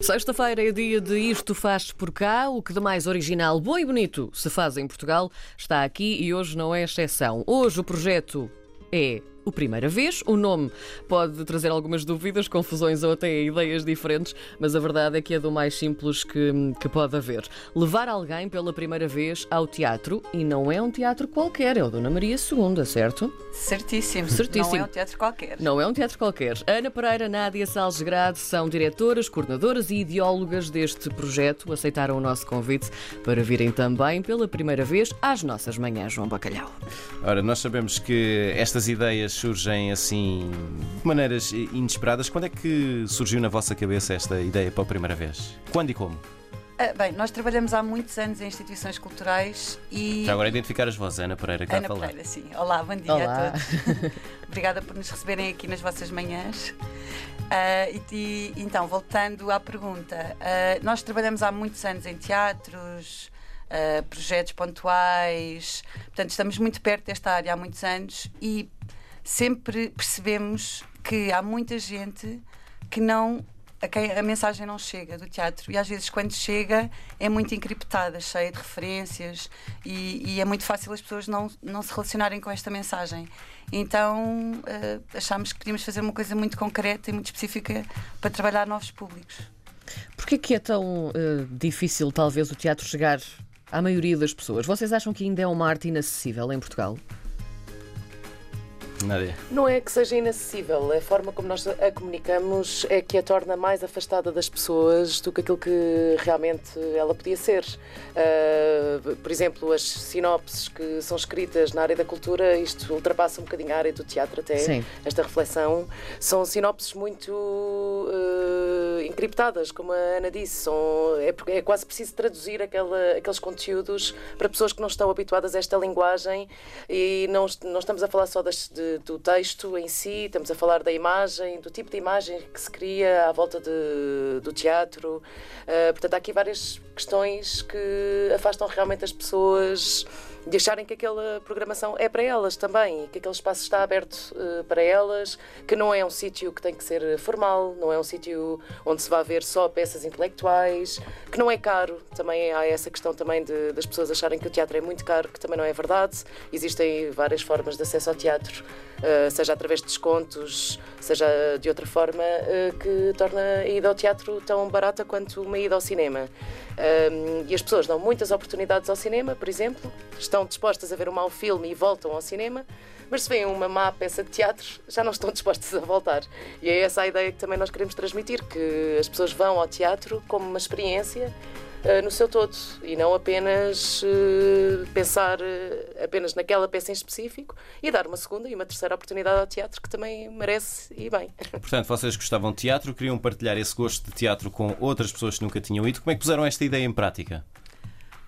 Sexta-feira é dia de Isto Faz por Cá, o que de mais original, bom e bonito se faz em Portugal, está aqui e hoje não é exceção. Hoje o projeto é o Primeira Vez. O nome pode trazer algumas dúvidas, confusões ou até ideias diferentes, mas a verdade é que é do mais simples que, que pode haver. Levar alguém pela primeira vez ao teatro, e não é um teatro qualquer, é o Dona Maria II, certo? Certíssimo. Certíssimo. Não é um teatro qualquer. Não é um teatro qualquer. Ana Pereira, Nádia Salles Grade são diretoras, coordenadoras e ideólogas deste projeto. Aceitaram o nosso convite para virem também pela primeira vez às nossas manhãs, João Bacalhau. Ora, nós sabemos que estas ideias surgem assim de maneiras inesperadas. Quando é que surgiu na vossa cabeça esta ideia pela primeira vez? Quando e como? Ah, bem, nós trabalhamos há muitos anos em instituições culturais e. Já agora identificar as vozes, Ana Pereira, cá Ana a falar. Pereira, sim. Olá, bom dia Olá. a todos. Obrigada por nos receberem aqui nas vossas manhãs. Ah, e, e, então, voltando à pergunta, ah, nós trabalhamos há muitos anos em teatros, ah, projetos pontuais, portanto, estamos muito perto desta área há muitos anos e sempre percebemos que há muita gente que não. A quem a mensagem não chega do teatro e às vezes quando chega é muito encriptada, cheia de referências e, e é muito fácil as pessoas não, não se relacionarem com esta mensagem. Então eh, achámos que podíamos fazer uma coisa muito concreta e muito específica para trabalhar novos públicos. Porquê que é tão eh, difícil, talvez, o teatro chegar à maioria das pessoas? Vocês acham que ainda é uma arte inacessível em Portugal? Nádia. Não é que seja inacessível, a forma como nós a comunicamos é que a torna mais afastada das pessoas do que aquilo que realmente ela podia ser. Uh, por exemplo, as sinopses que são escritas na área da cultura, isto ultrapassa um bocadinho a área do teatro até, Sim. esta reflexão, são sinopses muito uh, encriptadas, como a Ana disse, são, é, é quase preciso traduzir aquela, aqueles conteúdos para pessoas que não estão habituadas a esta linguagem e não, não estamos a falar só das- de- do texto em si, estamos a falar da imagem, do tipo de imagem que se cria à volta de- do teatro. Uh, portanto, há aqui várias questões que afastam realmente as pessoas de acharem que aquela programação é para elas também, que aquele espaço está aberto uh, para elas, que não é um sítio que tem que ser formal, não é um sítio onde se vai ver só peças intelectuais, que não é caro. Também há essa questão também de- das pessoas acharem que o teatro é muito caro, que também não é verdade. Existem várias formas de acesso ao teatro, uh, seja através de descontos, seja de outra forma, uh, que torna a ida ao teatro tão barata quanto uma ida ao cinema. Um, e as pessoas dão muitas oportunidades ao cinema, por exemplo, estão dispostas a ver um mau filme e voltam ao cinema, mas se veem uma má peça de teatro, já não estão dispostas a voltar. E é essa a ideia que também nós queremos transmitir, que as pessoas vão ao teatro como uma experiência no seu todo e não apenas uh, pensar uh, apenas naquela peça em específico e dar uma segunda e uma terceira oportunidade ao teatro que também merece e bem. Portanto, vocês gostavam de teatro, queriam partilhar esse gosto de teatro com outras pessoas que nunca tinham ido. Como é que puseram esta ideia em prática?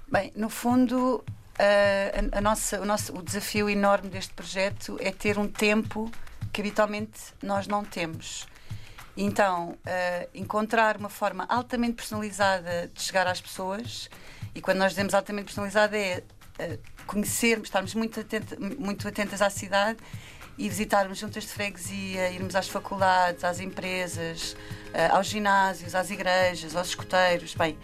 Bem, no fundo, a- a nossa, o, nosso, o desafio enorme deste projeto é ter um tempo que habitualmente nós não temos. Então, eh, encontrar uma forma altamente personalizada de chegar às pessoas, e quando nós dizemos altamente personalizada é eh, conhecermos, estarmos muito, muito atentas à cidade e visitarmos juntas de freguesia, irmos às faculdades, às empresas, eh, aos ginásios, às igrejas, aos escuteiros, bem,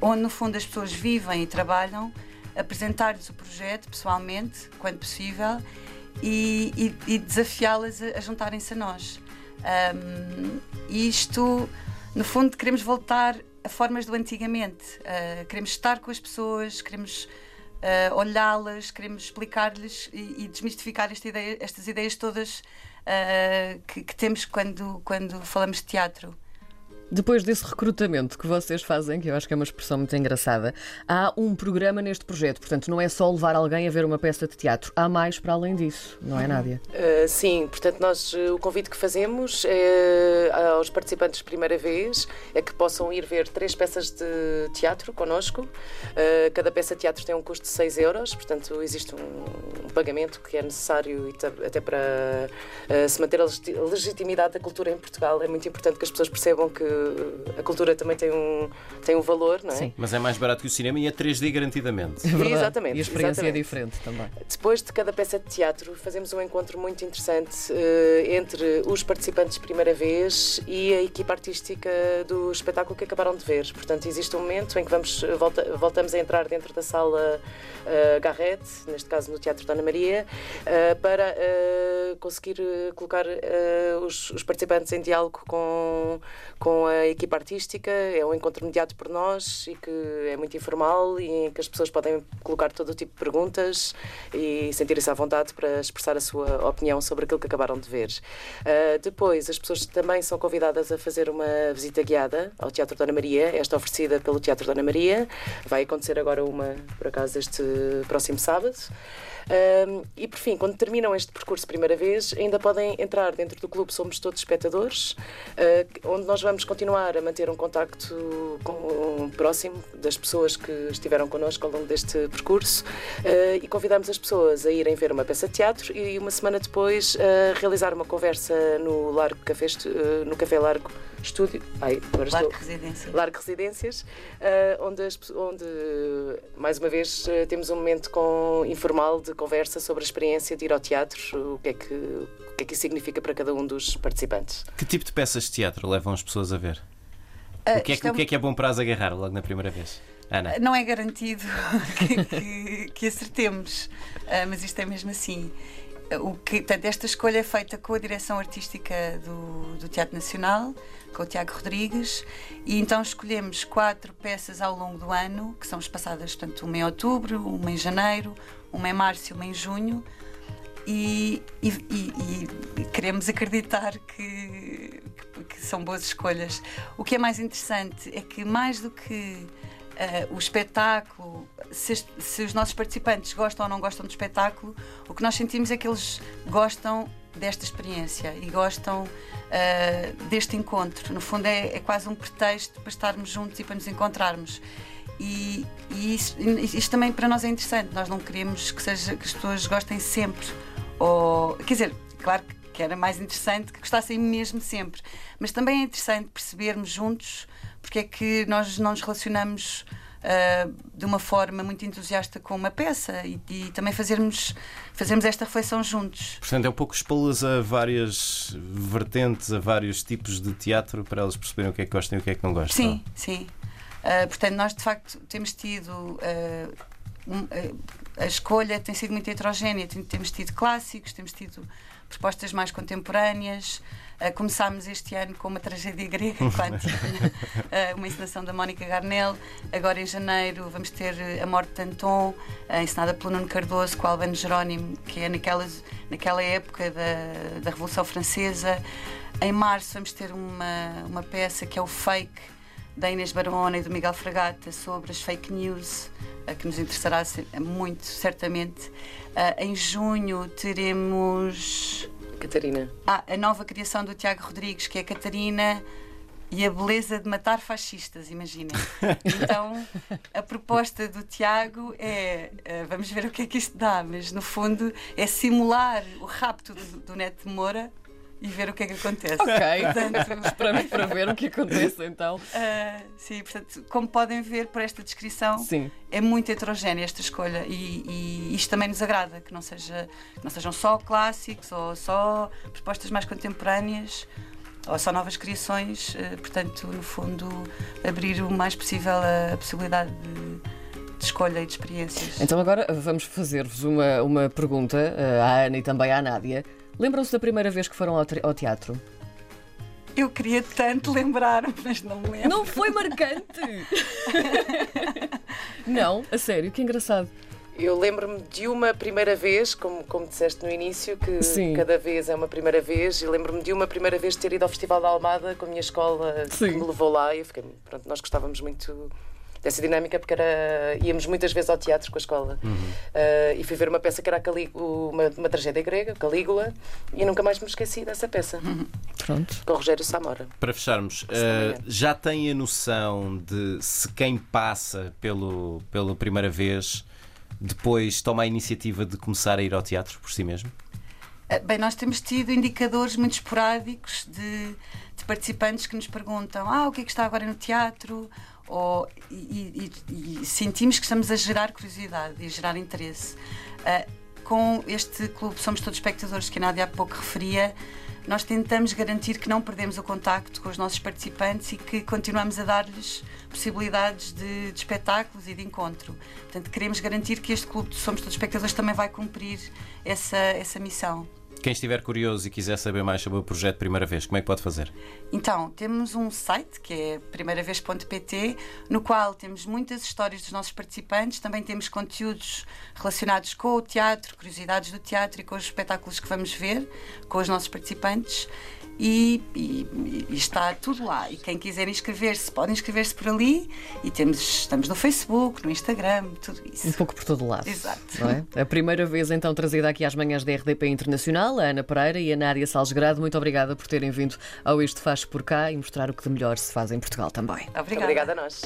onde no fundo as pessoas vivem e trabalham, apresentar-lhes o projeto pessoalmente, quando possível, e, e- e desafiá-las a, a juntarem-se a nós. E isto, no fundo, queremos voltar a formas do antigamente. Ah, queremos estar com as pessoas, queremos ah, olhá-las, queremos explicar-lhes e, e desmistificar esta ideia- estas ideias todas ah, que, que temos quando, quando falamos de teatro. Depois desse recrutamento que vocês fazem, que eu acho que é uma expressão muito engraçada, há um programa neste projeto. Portanto, não é só levar alguém a ver uma peça de teatro. Há mais para além disso, não é, Nádia? Uh, sim, portanto, nós uh, o convite que fazemos é, aos participantes primeira vez é que possam ir ver três peças de teatro connosco. Uh, cada peça de teatro tem um custo de 6 euros, portanto, existe um, um pagamento que é necessário até para uh, se manter a legitimidade da cultura em Portugal. É muito importante que as pessoas percebam que a cultura também tem um, tem um valor, não é? Sim. Mas é mais barato que o cinema e é 3D garantidamente. É verdade. Exatamente, E a experiência exatamente. é diferente também. Depois de cada peça de teatro, fazemos um encontro muito interessante eh, entre os participantes de primeira vez e a equipa artística do espetáculo que acabaram de ver. Portanto, existe um momento em que vamos, volta- voltamos a entrar dentro da sala eh, Garrett, neste caso no Teatro da Ana Maria, eh, para conseguir colocar os, os participantes em diálogo com, com a equipa artística. É um encontro mediado por nós e que é muito informal e em que as pessoas podem colocar todo o tipo de perguntas e sentirem-se à vontade para expressar a sua opinião sobre aquilo que acabaram de ver. Uh, depois, as pessoas também são convidadas a fazer uma visita guiada ao Teatro Dona Maria, esta oferecida pelo Teatro Dona Maria. Vai acontecer agora uma, por acaso, este próximo sábado. Um, e por fim, quando terminam este percurso primeira vez, ainda podem entrar dentro do clube Somos Todos Espectadores, uh, onde nós vamos continuar a manter um contacto com, próximo das pessoas que estiveram connosco ao longo deste percurso uh, e convidamos as pessoas a irem ver uma peça de teatro e uma semana depois a realizar uma conversa no Largo Café, uh, no Café Largo Estúdio. Ai, agora Largo estou- Residência. Largo Residências, onde, as onde, mais uma vez, temos um momento com, informal de conversa sobre a experiência de ir ao teatro, o que, é que, o que é que isso significa para cada um dos participantes. Que tipo de peças de teatro levam as pessoas a ver? Ah, O que é que, é o que, é, que é bom para as agarrar logo na primeira vez? Ana? Não é garantido que, que- que acertemos, ah, mas isto é mesmo assim. O que, portanto, esta escolha é feita com a direção artística do, do Teatro Nacional, com o Tiago Rodrigues, e então escolhemos quatro peças ao longo do ano, que são espaçadas, portanto, uma em outubro, uma em janeiro, uma em março e uma em junho, e, e- e- e queremos acreditar que, que são boas escolhas. O que é mais interessante é que, mais do que eh, o espetáculo, se, se os nossos participantes gostam ou não gostam do espetáculo, o que nós sentimos é que eles gostam desta experiência e gostam eh, deste encontro. No fundo, é, é quase um pretexto para estarmos juntos e para nos encontrarmos. E, e isso, isto também para nós é interessante. Nós não queremos que, seja, que as pessoas gostem sempre. Ou, quer dizer, claro que- que era mais interessante que gostassem mesmo sempre. Mas também é interessante percebermos juntos porque é que nós não nos relacionamos ah, de uma forma muito entusiasta com uma peça e, e também fazermos, fazermos esta reflexão juntos. Portanto, é um pouco expô-las a várias vertentes, a vários tipos de teatro para elas perceberem o que é que gostam e o que é que não gostam. Sim, sim. Ah, portanto, nós de facto temos tido. ah, um- a escolha tem sido muito heterogénea. Tem- Temos tido clássicos, temos tido propostas mais contemporâneas. Ah, começámos este ano com uma tragédia grega, quando ah, uma encenação da Mónica Garnel. Agora em janeiro vamos ter eh, A Morte de Anton, ah, encenada pelo Nuno Cardoso com Albano Jerónimo, que é naquelas, naquela época da, da Revolução Francesa. Em março vamos ter uma, uma peça que é o Fake, da Inês Barona e do Miguel Fragata sobre as fake news, que nos interessará muito, certamente. Ah, em junho teremos Catarina. ah, a nova criação do Tiago Rodrigues, que é a Catarina e a beleza de matar fascistas, imaginem. Então, a proposta do Tiago é, eh, vamos ver o que é que isto dá, mas no fundo é simular o rapto do, do Neto de Moura e ver o que é que acontece. Ok, Portanto, esperamos para ver o que acontece então. ah, sim, portanto, como podem ver por esta descrição, Sim. é muito heterogénea esta escolha e, e isto também nos agrada, que não, seja, que não sejam só clássicos ou só propostas mais contemporâneas ou só novas criações, eh, portanto, no fundo, abrir o mais possível a, a possibilidade de, de escolha e de experiências. Então agora vamos fazer-vos uma, uma pergunta eh, à Ana e também à Nádia. Lembram-se da primeira vez que foram ao, teatro? Eu queria tanto lembrar, mas não me lembro. Não foi marcante! não, a sério, que engraçado. Eu lembro-me de uma primeira vez, como, como disseste no início, que Sim. cada vez é uma primeira vez, e lembro-me de uma primeira vez de ter ido ao Festival da Almada com a minha escola, Sim. que me levou lá, e eu fiquei, pronto, nós gostávamos muito dessa dinâmica, porque era, íamos muitas vezes ao teatro com a escola. Ah, e fui ver uma peça que era uma, uma tragédia grega, Calígula, e nunca mais me esqueci dessa peça, Pronto. com o Rogério Samora. Para fecharmos, eh, engano. já têm a noção de se quem passa pelo, pela primeira vez depois toma a iniciativa de começar a ir ao teatro por si mesmo? Ah, Bem, nós temos tido indicadores muito esporádicos de, de de participantes que nos perguntam: ah, o que é que está agora no teatro? Ou, e, e, e sentimos que estamos a gerar curiosidade e a gerar interesse. Uh, com este clube Somos Todos Espectadores, que a Nádia há pouco referia, nós tentamos garantir que não perdemos o contacto com os nossos participantes e que continuamos a dar-lhes possibilidades de, de, espetáculos e de encontro. Portanto, queremos garantir que este clube Somos Todos Espectadores também vai cumprir essa, essa missão. Quem estiver curioso e quiser saber mais sobre o projeto Primeira Vez, como é que pode fazer? Então, temos um site que é primeiravez.pt, no qual temos muitas histórias dos nossos participantes, também temos conteúdos relacionados com o teatro, curiosidades do teatro e com os espetáculos que vamos ver com os nossos participantes e, e, e, está tudo lá. E quem quiser inscrever-se, pode inscrever-se por ali. E temos, estamos no Facebook, no Instagram, tudo isso. Um pouco por todo lado. Exato. É? A primeira vez então trazida aqui às manhãs da RDP Internacional, a Ana Pereira e a Nádia Salzgrado. Muito obrigada por terem vindo ao Isto Faz por cá e mostrar o que de melhor se faz em Portugal também. Obrigada. Obrigada a nós.